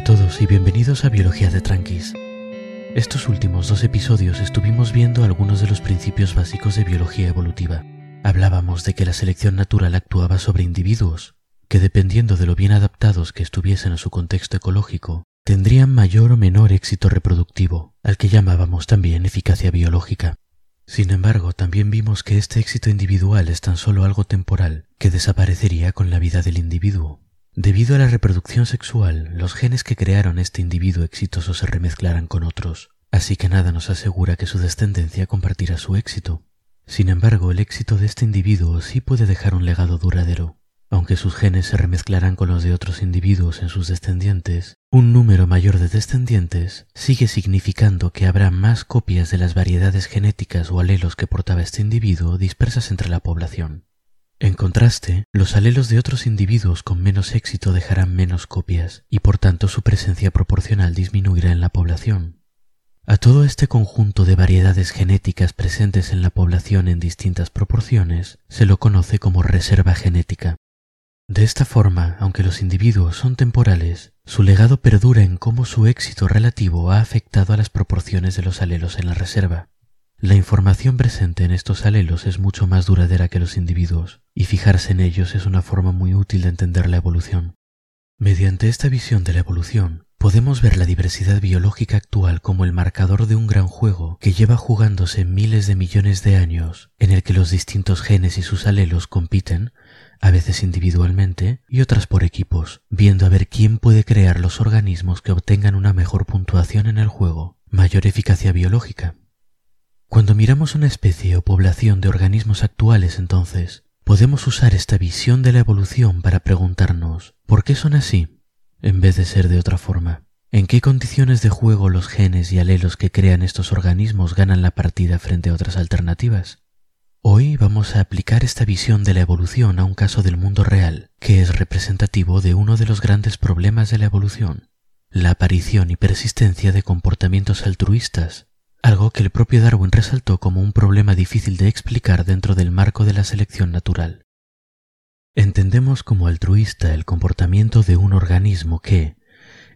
a todos y bienvenidos a Biología de Tranquis. Estos últimos dos episodios estuvimos viendo algunos de los principios básicos de biología evolutiva. Hablábamos de que la selección natural actuaba sobre individuos, que dependiendo de lo bien adaptados que estuviesen a su contexto ecológico, tendrían mayor o menor éxito reproductivo, al que llamábamos también eficacia biológica. Sin embargo, también vimos que este éxito individual es tan solo algo temporal, que desaparecería con la vida del individuo. Debido a la reproducción sexual, los genes que crearon este individuo exitoso se remezclarán con otros, así que nada nos asegura que su descendencia compartirá su éxito. Sin embargo, el éxito de este individuo sí puede dejar un legado duradero. Aunque sus genes se remezclarán con los de otros individuos en sus descendientes, un número mayor de descendientes sigue significando que habrá más copias de las variedades genéticas o alelos que portaba este individuo dispersas entre la población. En contraste, los alelos de otros individuos con menos éxito dejarán menos copias y por tanto su presencia proporcional disminuirá en la población. A todo este conjunto de variedades genéticas presentes en la población en distintas proporciones se lo conoce como reserva genética. De esta forma, aunque los individuos son temporales, su legado perdura en cómo su éxito relativo ha afectado a las proporciones de los alelos en la reserva. La información presente en estos alelos es mucho más duradera que los individuos, y fijarse en ellos es una forma muy útil de entender la evolución. Mediante esta visión de la evolución, podemos ver la diversidad biológica actual como el marcador de un gran juego que lleva jugándose miles de millones de años, en el que los distintos genes y sus alelos compiten, a veces individualmente y otras por equipos, viendo a ver quién puede crear los organismos que obtengan una mejor puntuación en el juego, mayor eficacia biológica. Cuando miramos una especie o población de organismos actuales, entonces, podemos usar esta visión de la evolución para preguntarnos ¿por qué son así? en vez de ser de otra forma. ¿En qué condiciones de juego los genes y alelos que crean estos organismos ganan la partida frente a otras alternativas? Hoy vamos a aplicar esta visión de la evolución a un caso del mundo real, que es representativo de uno de los grandes problemas de la evolución, la aparición y persistencia de comportamientos altruistas algo que el propio Darwin resaltó como un problema difícil de explicar dentro del marco de la selección natural. Entendemos como altruista el comportamiento de un organismo que,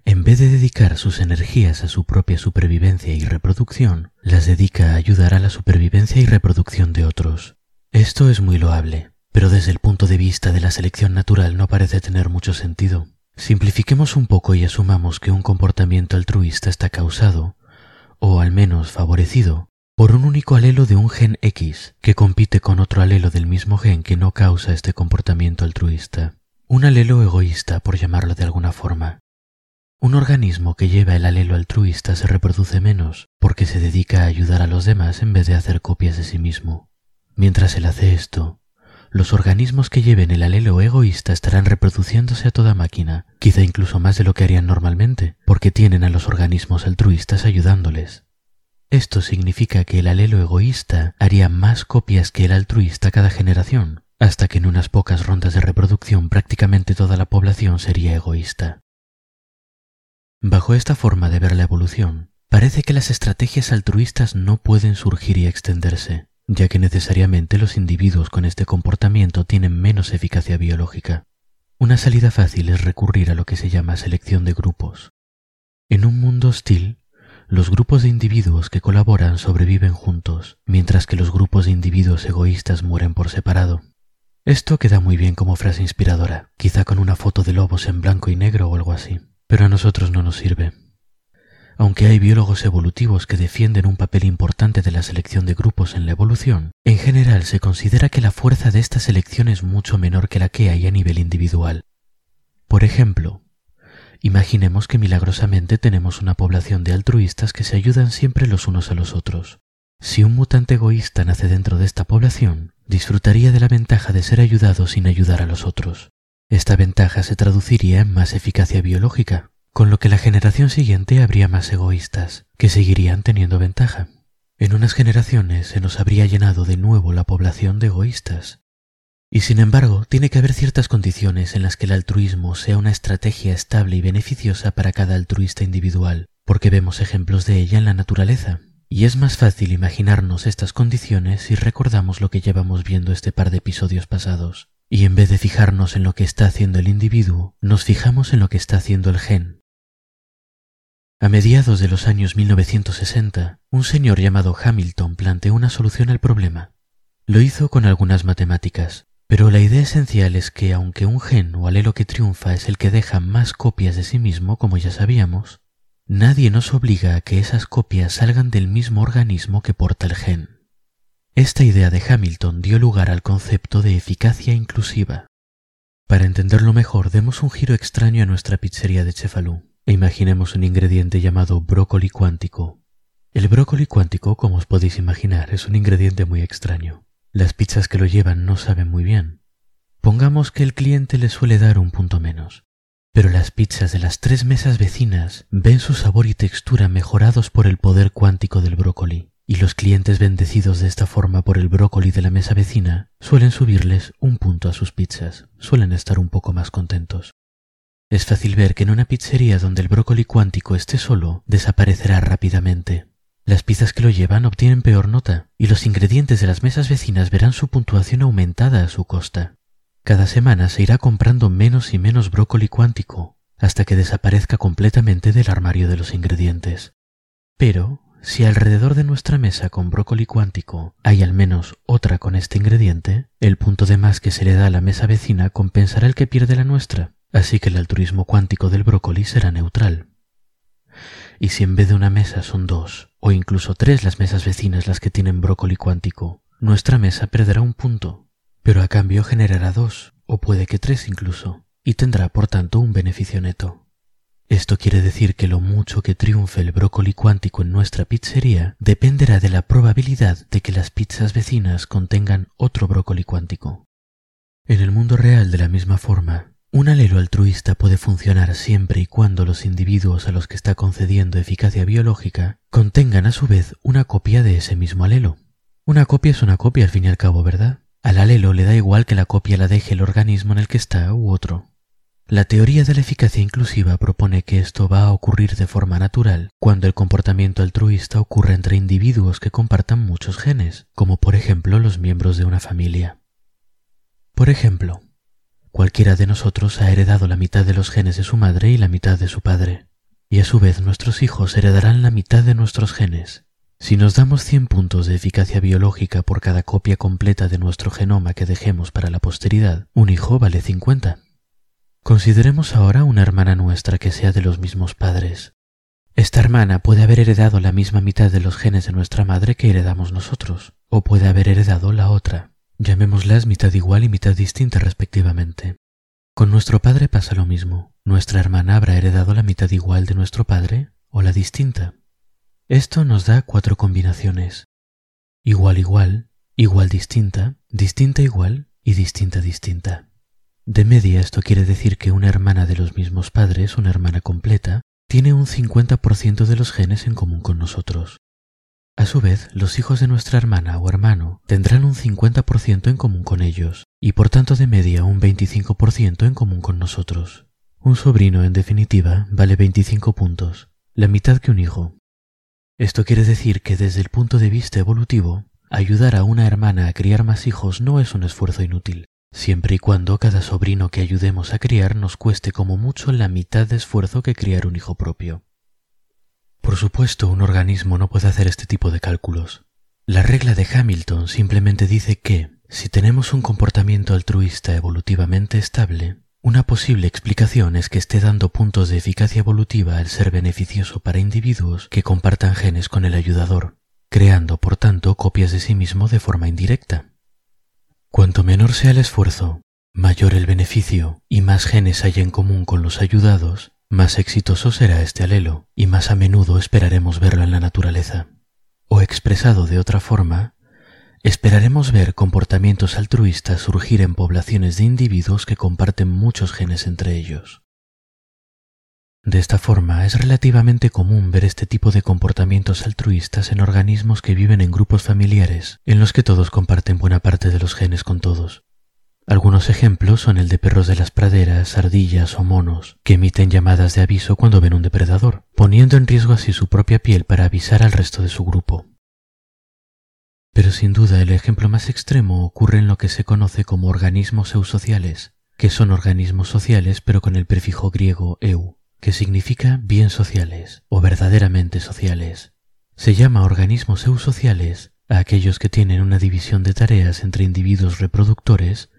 en vez de dedicar sus energías a su propia supervivencia y reproducción, las dedica a ayudar a la supervivencia y reproducción de otros. Esto es muy loable, pero desde el punto de vista de la selección natural no parece tener mucho sentido. Simplifiquemos un poco y asumamos que un comportamiento altruista está causado, o al menos favorecido, por un único alelo de un gen X que compite con otro alelo del mismo gen que no causa este comportamiento altruista. Un alelo egoísta, por llamarlo de alguna forma. Un organismo que lleva el alelo altruista se reproduce menos porque se dedica a ayudar a los demás en vez de hacer copias de sí mismo. Mientras él hace esto, los organismos que lleven el alelo egoísta estarán reproduciéndose a toda máquina, quizá incluso más de lo que harían normalmente, porque tienen a los organismos altruistas ayudándoles. Esto significa que el alelo egoísta haría más copias que el altruista cada generación, hasta que en unas pocas rondas de reproducción prácticamente toda la población sería egoísta. Bajo esta forma de ver la evolución, parece que las estrategias altruistas no pueden surgir y extenderse, ya que necesariamente los individuos con este comportamiento tienen menos eficacia biológica. Una salida fácil es recurrir a lo que se llama selección de grupos. En un mundo hostil, los grupos de individuos que colaboran sobreviven juntos, mientras que los grupos de individuos egoístas mueren por separado. Esto queda muy bien como frase inspiradora, quizá con una foto de lobos en blanco y negro o algo así, pero a nosotros no nos sirve. Aunque hay biólogos evolutivos que defienden un papel importante de la selección de grupos en la evolución, en general se considera que la fuerza de esta selección es mucho menor que la que hay a nivel individual. Por ejemplo, imaginemos que milagrosamente tenemos una población de altruistas que se ayudan siempre los unos a los otros. Si un mutante egoísta nace dentro de esta población, disfrutaría de la ventaja de ser ayudado sin ayudar a los otros. Esta ventaja se traduciría en más eficacia biológica, con lo que la generación siguiente habría más egoístas, que seguirían teniendo ventaja. En unas generaciones se nos habría llenado de nuevo la población de egoístas. Y sin embargo, tiene que haber ciertas condiciones en las que el altruismo sea una estrategia estable y beneficiosa para cada altruista individual, porque vemos ejemplos de ella en la naturaleza. Y es más fácil imaginarnos estas condiciones si recordamos lo que llevamos viendo este par de episodios pasados. Y en vez de fijarnos en lo que está haciendo el individuo, nos fijamos en lo que está haciendo el gen, A mediados de los años 1960, un señor llamado Hamilton planteó una solución al problema. Lo hizo con algunas matemáticas, pero la idea esencial es que aunque un gen o alelo que triunfa es el que deja más copias de sí mismo, como ya sabíamos, nadie nos obliga a que esas copias salgan del mismo organismo que porta el gen. Esta idea de Hamilton dio lugar al concepto de eficacia inclusiva. Para entenderlo mejor, demos un giro extraño a nuestra pizzería de Cefalú e imaginemos un ingrediente llamado brócoli cuántico. El brócoli cuántico, como os podéis imaginar, es un ingrediente muy extraño. Las pizzas que lo llevan no saben muy bien. Pongamos que el cliente le suele dar un punto menos, pero las pizzas de las tres mesas vecinas ven su sabor y textura mejorados por el poder cuántico del brócoli, y los clientes bendecidos de esta forma por el brócoli de la mesa vecina suelen subirles un punto a sus pizzas, suelen estar un poco más contentos. Es fácil ver que en una pizzería donde el brócoli cuántico esté solo, desaparecerá rápidamente. Las pizzas que lo llevan obtienen peor nota y los ingredientes de las mesas vecinas verán su puntuación aumentada a su costa. Cada semana se irá comprando menos y menos brócoli cuántico hasta que desaparezca completamente del armario de los ingredientes. Pero, si alrededor de nuestra mesa con brócoli cuántico hay al menos otra con este ingrediente, el punto de más que se le da a la mesa vecina compensará el que pierde la nuestra así que el altruismo cuántico del brócoli será neutral. Y si en vez de una mesa son dos o incluso tres las mesas vecinas las que tienen brócoli cuántico, nuestra mesa perderá un punto, pero a cambio generará dos o puede que tres incluso, y tendrá por tanto un beneficio neto. Esto quiere decir que lo mucho que triunfe el brócoli cuántico en nuestra pizzería dependerá de la probabilidad de que las pizzas vecinas contengan otro brócoli cuántico. En el mundo real, de la misma forma, un alelo altruista puede funcionar siempre y cuando los individuos a los que está concediendo eficacia biológica contengan a su vez una copia de ese mismo alelo. Una copia es una copia al fin y al cabo, ¿verdad? Al alelo le da igual que la copia la deje el organismo en el que está u otro. La teoría de la eficacia inclusiva propone que esto va a ocurrir de forma natural cuando el comportamiento altruista ocurre entre individuos que compartan muchos genes, como por ejemplo los miembros de una familia. Por ejemplo, Cualquiera de nosotros ha heredado la mitad de los genes de su madre y la mitad de su padre, y a su vez nuestros hijos heredarán la mitad de nuestros genes. Si nos damos 100 puntos de eficacia biológica por cada copia completa de nuestro genoma que dejemos para la posteridad, un hijo vale 50. Consideremos ahora una hermana nuestra que sea de los mismos padres. Esta hermana puede haber heredado la misma mitad de los genes de nuestra madre que heredamos nosotros, o puede haber heredado la otra. Llamémoslas mitad igual y mitad distinta respectivamente. Con nuestro padre pasa lo mismo. Nuestra hermana habrá heredado la mitad igual de nuestro padre o la distinta. Esto nos da cuatro combinaciones. Igual igual, igual distinta, distinta igual y distinta distinta. De media esto quiere decir que una hermana de los mismos padres, una hermana completa, tiene un 50% de los genes en común con nosotros. A su vez, los hijos de nuestra hermana o hermano tendrán un 50% en común con ellos, y por tanto de media un 25% en común con nosotros. Un sobrino, en definitiva, vale 25 puntos, la mitad que un hijo. Esto quiere decir que desde el punto de vista evolutivo, ayudar a una hermana a criar más hijos no es un esfuerzo inútil, siempre y cuando cada sobrino que ayudemos a criar nos cueste como mucho la mitad de esfuerzo que criar un hijo propio. Por supuesto, un organismo no puede hacer este tipo de cálculos. La regla de Hamilton simplemente dice que, si tenemos un comportamiento altruista evolutivamente estable, una posible explicación es que esté dando puntos de eficacia evolutiva al ser beneficioso para individuos que compartan genes con el ayudador, creando por tanto copias de sí mismo de forma indirecta. Cuanto menor sea el esfuerzo, mayor el beneficio y más genes haya en común con los ayudados, más exitoso será este alelo y más a menudo esperaremos verlo en la naturaleza. O expresado de otra forma, esperaremos ver comportamientos altruistas surgir en poblaciones de individuos que comparten muchos genes entre ellos. De esta forma, es relativamente común ver este tipo de comportamientos altruistas en organismos que viven en grupos familiares, en los que todos comparten buena parte de los genes con todos. Algunos ejemplos son el de perros de las praderas, ardillas o monos, que emiten llamadas de aviso cuando ven un depredador, poniendo en riesgo así su propia piel para avisar al resto de su grupo. Pero sin duda el ejemplo más extremo ocurre en lo que se conoce como organismos eusociales, que son organismos sociales pero con el prefijo griego eu, que significa bien sociales o verdaderamente sociales. Se llama organismos eusociales a aquellos que tienen una división de tareas entre individuos reproductores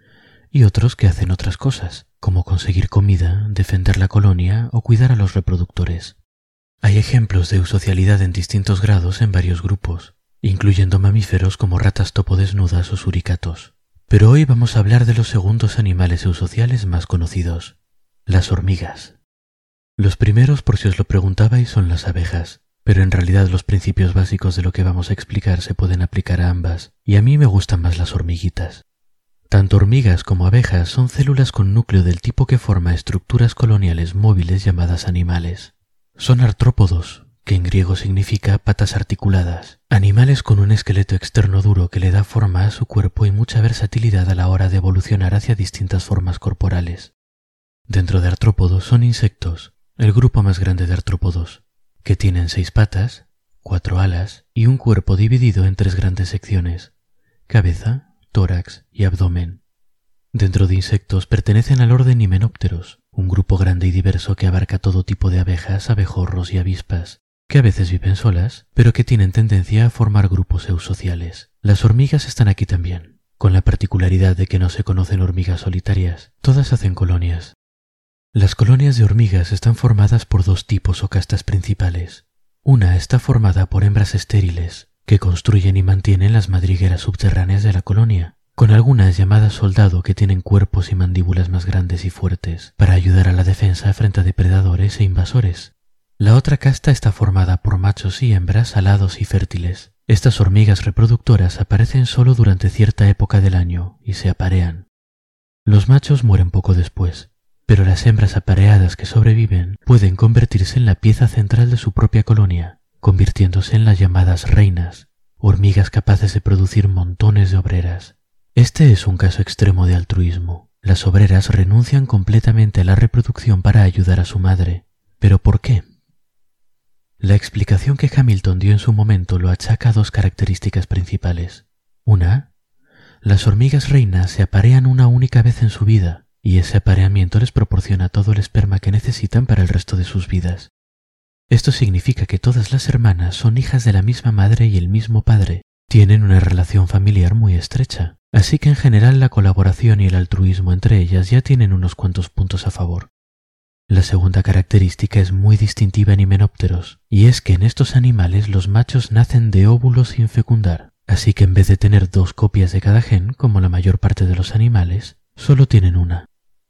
y otros que hacen otras cosas, como conseguir comida, defender la colonia o cuidar a los reproductores. Hay ejemplos de eusocialidad en distintos grados en varios grupos, incluyendo mamíferos como ratas topo desnudas o suricatos. Pero hoy vamos a hablar de los segundos animales eusociales más conocidos, las hormigas. Los primeros, por si os lo preguntabais, son las abejas, pero en realidad los principios básicos de lo que vamos a explicar se pueden aplicar a ambas, y a mí me gustan más las hormiguitas. Tanto hormigas como abejas son células con núcleo del tipo que forma estructuras coloniales móviles llamadas animales. Son artrópodos, que en griego significa patas articuladas, animales con un esqueleto externo duro que le da forma a su cuerpo y mucha versatilidad a la hora de evolucionar hacia distintas formas corporales. Dentro de artrópodos son insectos, el grupo más grande de artrópodos, que tienen seis patas, cuatro alas y un cuerpo dividido en tres grandes secciones, cabeza, tórax y abdomen. Dentro de insectos pertenecen al orden Hymenopteros, un grupo grande y diverso que abarca todo tipo de abejas, abejorros y avispas, que a veces viven solas, pero que tienen tendencia a formar grupos eusociales. Las hormigas están aquí también, con la particularidad de que no se conocen hormigas solitarias, todas hacen colonias, las colonias de hormigas están formadas por dos tipos o castas principales. Una está formada por hembras estériles, que construyen y mantienen las madrigueras subterráneas de la colonia, con algunas llamadas soldado que tienen cuerpos y mandíbulas más grandes y fuertes, para ayudar a la defensa frente a depredadores e invasores. La otra casta está formada por machos y hembras alados y fértiles. Estas hormigas reproductoras aparecen solo durante cierta época del año y se aparean. Los machos mueren poco después, pero las hembras apareadas que sobreviven pueden convertirse en la pieza central de su propia colonia, convirtiéndose en las llamadas reinas, hormigas capaces de producir montones de obreras. Este es un caso extremo de altruismo. Las obreras renuncian completamente a la reproducción para ayudar a su madre. ¿Pero por qué? La explicación que Hamilton dio en su momento lo achaca a dos características principales. Una, las hormigas reinas se aparean una única vez en su vida, y ese apareamiento les proporciona todo el esperma que necesitan para el resto de sus vidas. Esto significa que todas las hermanas son hijas de la misma madre y el mismo padre, tienen una relación familiar muy estrecha, así que en general la colaboración y el altruismo entre ellas ya tienen unos cuantos puntos a favor. La segunda característica es muy distintiva en himenópteros, y es que en estos animales los machos nacen de óvulos sin fecundar, así que en vez de tener dos copias de cada gen, como la mayor parte de los animales, solo tienen una.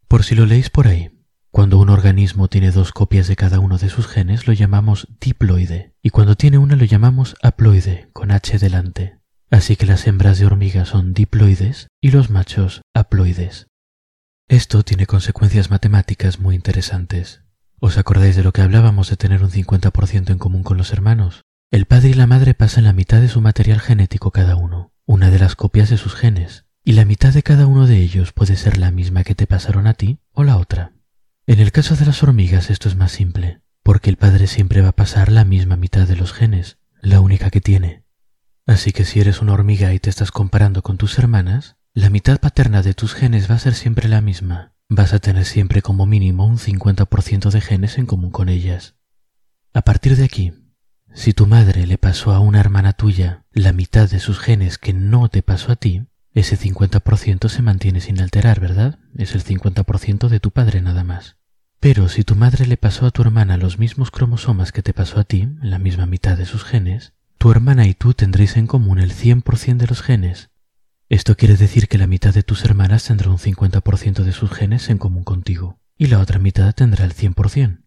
Por si lo leéis por ahí, cuando un organismo tiene dos copias de cada uno de sus genes lo llamamos diploide y cuando tiene una lo llamamos haploide con H delante. Así que las hembras de hormiga son diploides y los machos haploides. Esto tiene consecuencias matemáticas muy interesantes. ¿Os acordáis de lo que hablábamos de tener un 50% en común con los hermanos? El padre y la madre pasan la mitad de su material genético cada uno, una de las copias de sus genes, y la mitad de cada uno de ellos puede ser la misma que te pasaron a ti o la otra. En el caso de las hormigas esto es más simple, porque el padre siempre va a pasar la misma mitad de los genes, la única que tiene. Así que si eres una hormiga y te estás comparando con tus hermanas, la mitad paterna de tus genes va a ser siempre la misma. Vas a tener siempre como mínimo un 50% de genes en común con ellas. A partir de aquí, si tu madre le pasó a una hermana tuya la mitad de sus genes que no te pasó a ti, ese 50% se mantiene sin alterar, ¿verdad? Es el 50% de tu padre nada más. Pero si tu madre le pasó a tu hermana los mismos cromosomas que te pasó a ti, la misma mitad de sus genes, tu hermana y tú tendréis en común el 100% de los genes. Esto quiere decir que la mitad de tus hermanas tendrá un 50% de sus genes en común contigo, y la otra mitad tendrá el 100%.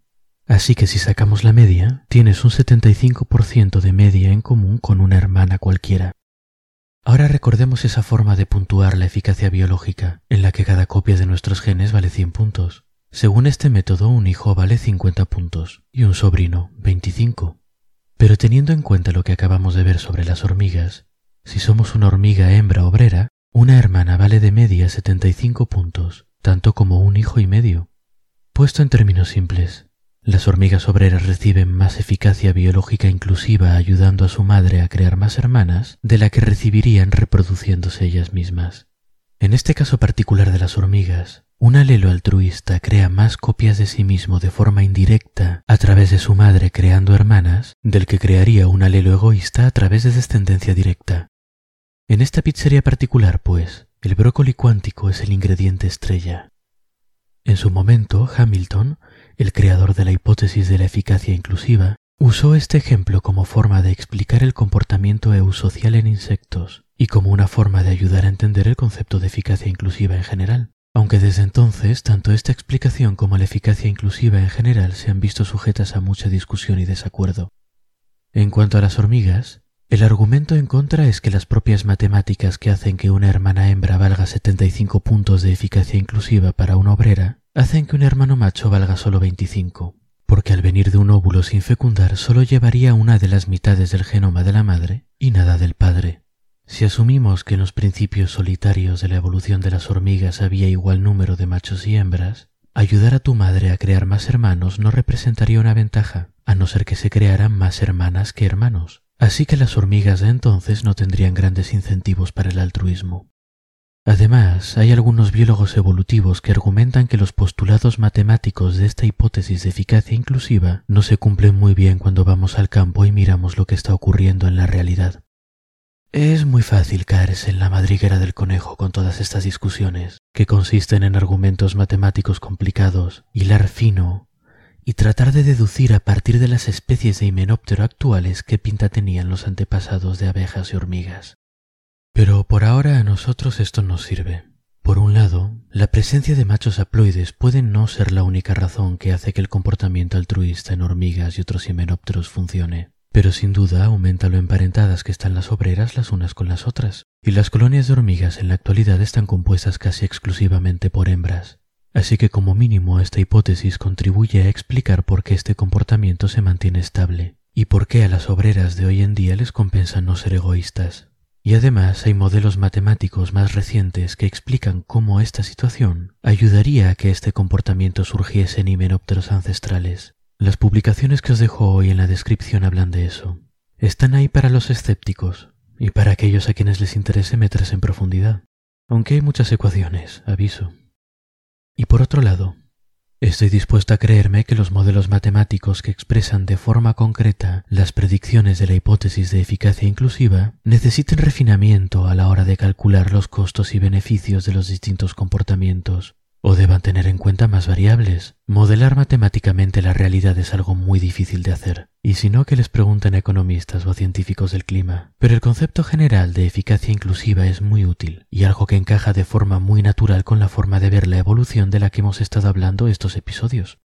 Así que si sacamos la media, tienes un 75% de media en común con una hermana cualquiera. Ahora recordemos esa forma de puntuar la eficacia biológica, en la que cada copia de nuestros genes vale 100 puntos. Según este método, un hijo vale 50 puntos y un sobrino 25. Pero teniendo en cuenta lo que acabamos de ver sobre las hormigas, si somos una hormiga hembra obrera, una hermana vale de media 75 puntos, tanto como un hijo y medio. Puesto en términos simples, las hormigas obreras reciben más eficacia biológica inclusiva ayudando a su madre a crear más hermanas de la que recibirían reproduciéndose ellas mismas. En este caso particular de las hormigas, un alelo altruista crea más copias de sí mismo de forma indirecta a través de su madre creando hermanas del que crearía un alelo egoísta a través de descendencia directa. En esta pizzería particular, pues, el brócoli cuántico es el ingrediente estrella. En su momento, Hamilton, el creador de la hipótesis de la eficacia inclusiva, usó este ejemplo como forma de explicar el comportamiento eusocial en insectos y como una forma de ayudar a entender el concepto de eficacia inclusiva en general, aunque desde entonces tanto esta explicación como la eficacia inclusiva en general se han visto sujetas a mucha discusión y desacuerdo. En cuanto a las hormigas, el argumento en contra es que las propias matemáticas que hacen que una hermana hembra valga 75 puntos de eficacia inclusiva para una obrera, hacen que un hermano macho valga solo 25, porque al venir de un óvulo sin fecundar solo llevaría una de las mitades del genoma de la madre y nada del padre. Si asumimos que en los principios solitarios de la evolución de las hormigas había igual número de machos y hembras, ayudar a tu madre a crear más hermanos no representaría una ventaja, a no ser que se crearan más hermanas que hermanos. Así que las hormigas de entonces no tendrían grandes incentivos para el altruismo. Además, hay algunos biólogos evolutivos que argumentan que los postulados matemáticos de esta hipótesis de eficacia inclusiva no se cumplen muy bien cuando vamos al campo y miramos lo que está ocurriendo en la realidad. Es muy fácil caerse en la madriguera del conejo con todas estas discusiones, que consisten en argumentos matemáticos complicados, hilar fino y tratar de deducir a partir de las especies de himenóptero actuales qué pinta tenían los antepasados de abejas y hormigas. Pero por ahora a nosotros esto nos sirve. Por un lado, la presencia de machos haploides puede no ser la única razón que hace que el comportamiento altruista en hormigas y otros himenópteros funcione pero sin duda aumenta lo emparentadas que están las obreras las unas con las otras, y las colonias de hormigas en la actualidad están compuestas casi exclusivamente por hembras. Así que como mínimo esta hipótesis contribuye a explicar por qué este comportamiento se mantiene estable y por qué a las obreras de hoy en día les compensa no ser egoístas. Y además hay modelos matemáticos más recientes que explican cómo esta situación ayudaría a que este comportamiento surgiese en himenópteros ancestrales, las publicaciones que os dejo hoy en la descripción hablan de eso. Están ahí para los escépticos y para aquellos a quienes les interese meterse en profundidad, aunque hay muchas ecuaciones, aviso. Y por otro lado, estoy dispuesto a creerme que los modelos matemáticos que expresan de forma concreta las predicciones de la hipótesis de eficacia inclusiva necesiten refinamiento a la hora de calcular los costos y beneficios de los distintos comportamientos o deban tener en cuenta más variables. Modelar matemáticamente la realidad es algo muy difícil de hacer, y si no que les pregunten a economistas o a científicos del clima. Pero el concepto general de eficacia inclusiva es muy útil, y algo que encaja de forma muy natural con la forma de ver la evolución de la que hemos estado hablando estos episodios.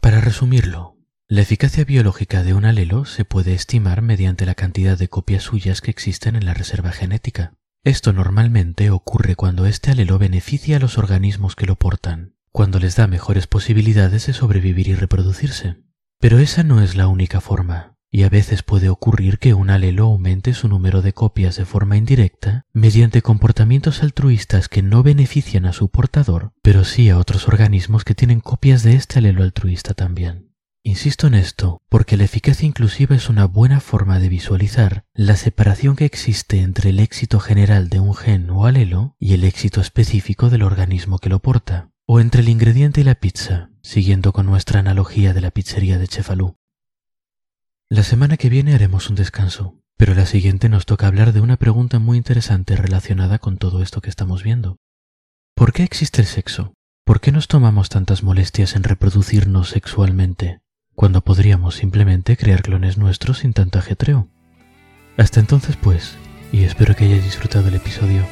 Para resumirlo, la eficacia biológica de un alelo se puede estimar mediante la cantidad de copias suyas que existen en la reserva genética. Esto normalmente ocurre cuando este alelo beneficia a los organismos que lo portan, cuando les da mejores posibilidades de sobrevivir y reproducirse. Pero esa no es la única forma, y a veces puede ocurrir que un alelo aumente su número de copias de forma indirecta mediante comportamientos altruistas que no benefician a su portador, pero sí a otros organismos que tienen copias de este alelo altruista también. Insisto en esto porque la eficacia inclusiva es una buena forma de visualizar la separación que existe entre el éxito general de un gen o alelo y el éxito específico del organismo que lo porta, o entre el ingrediente y la pizza, siguiendo con nuestra analogía de la pizzería de Chefalú. La semana que viene haremos un descanso, pero la siguiente nos toca hablar de una pregunta muy interesante relacionada con todo esto que estamos viendo. ¿Por qué existe el sexo? ¿Por qué nos tomamos tantas molestias en reproducirnos sexualmente? Cuando podríamos simplemente crear clones nuestros sin tanto ajetreo. Hasta entonces pues, y espero que hayáis disfrutado el episodio.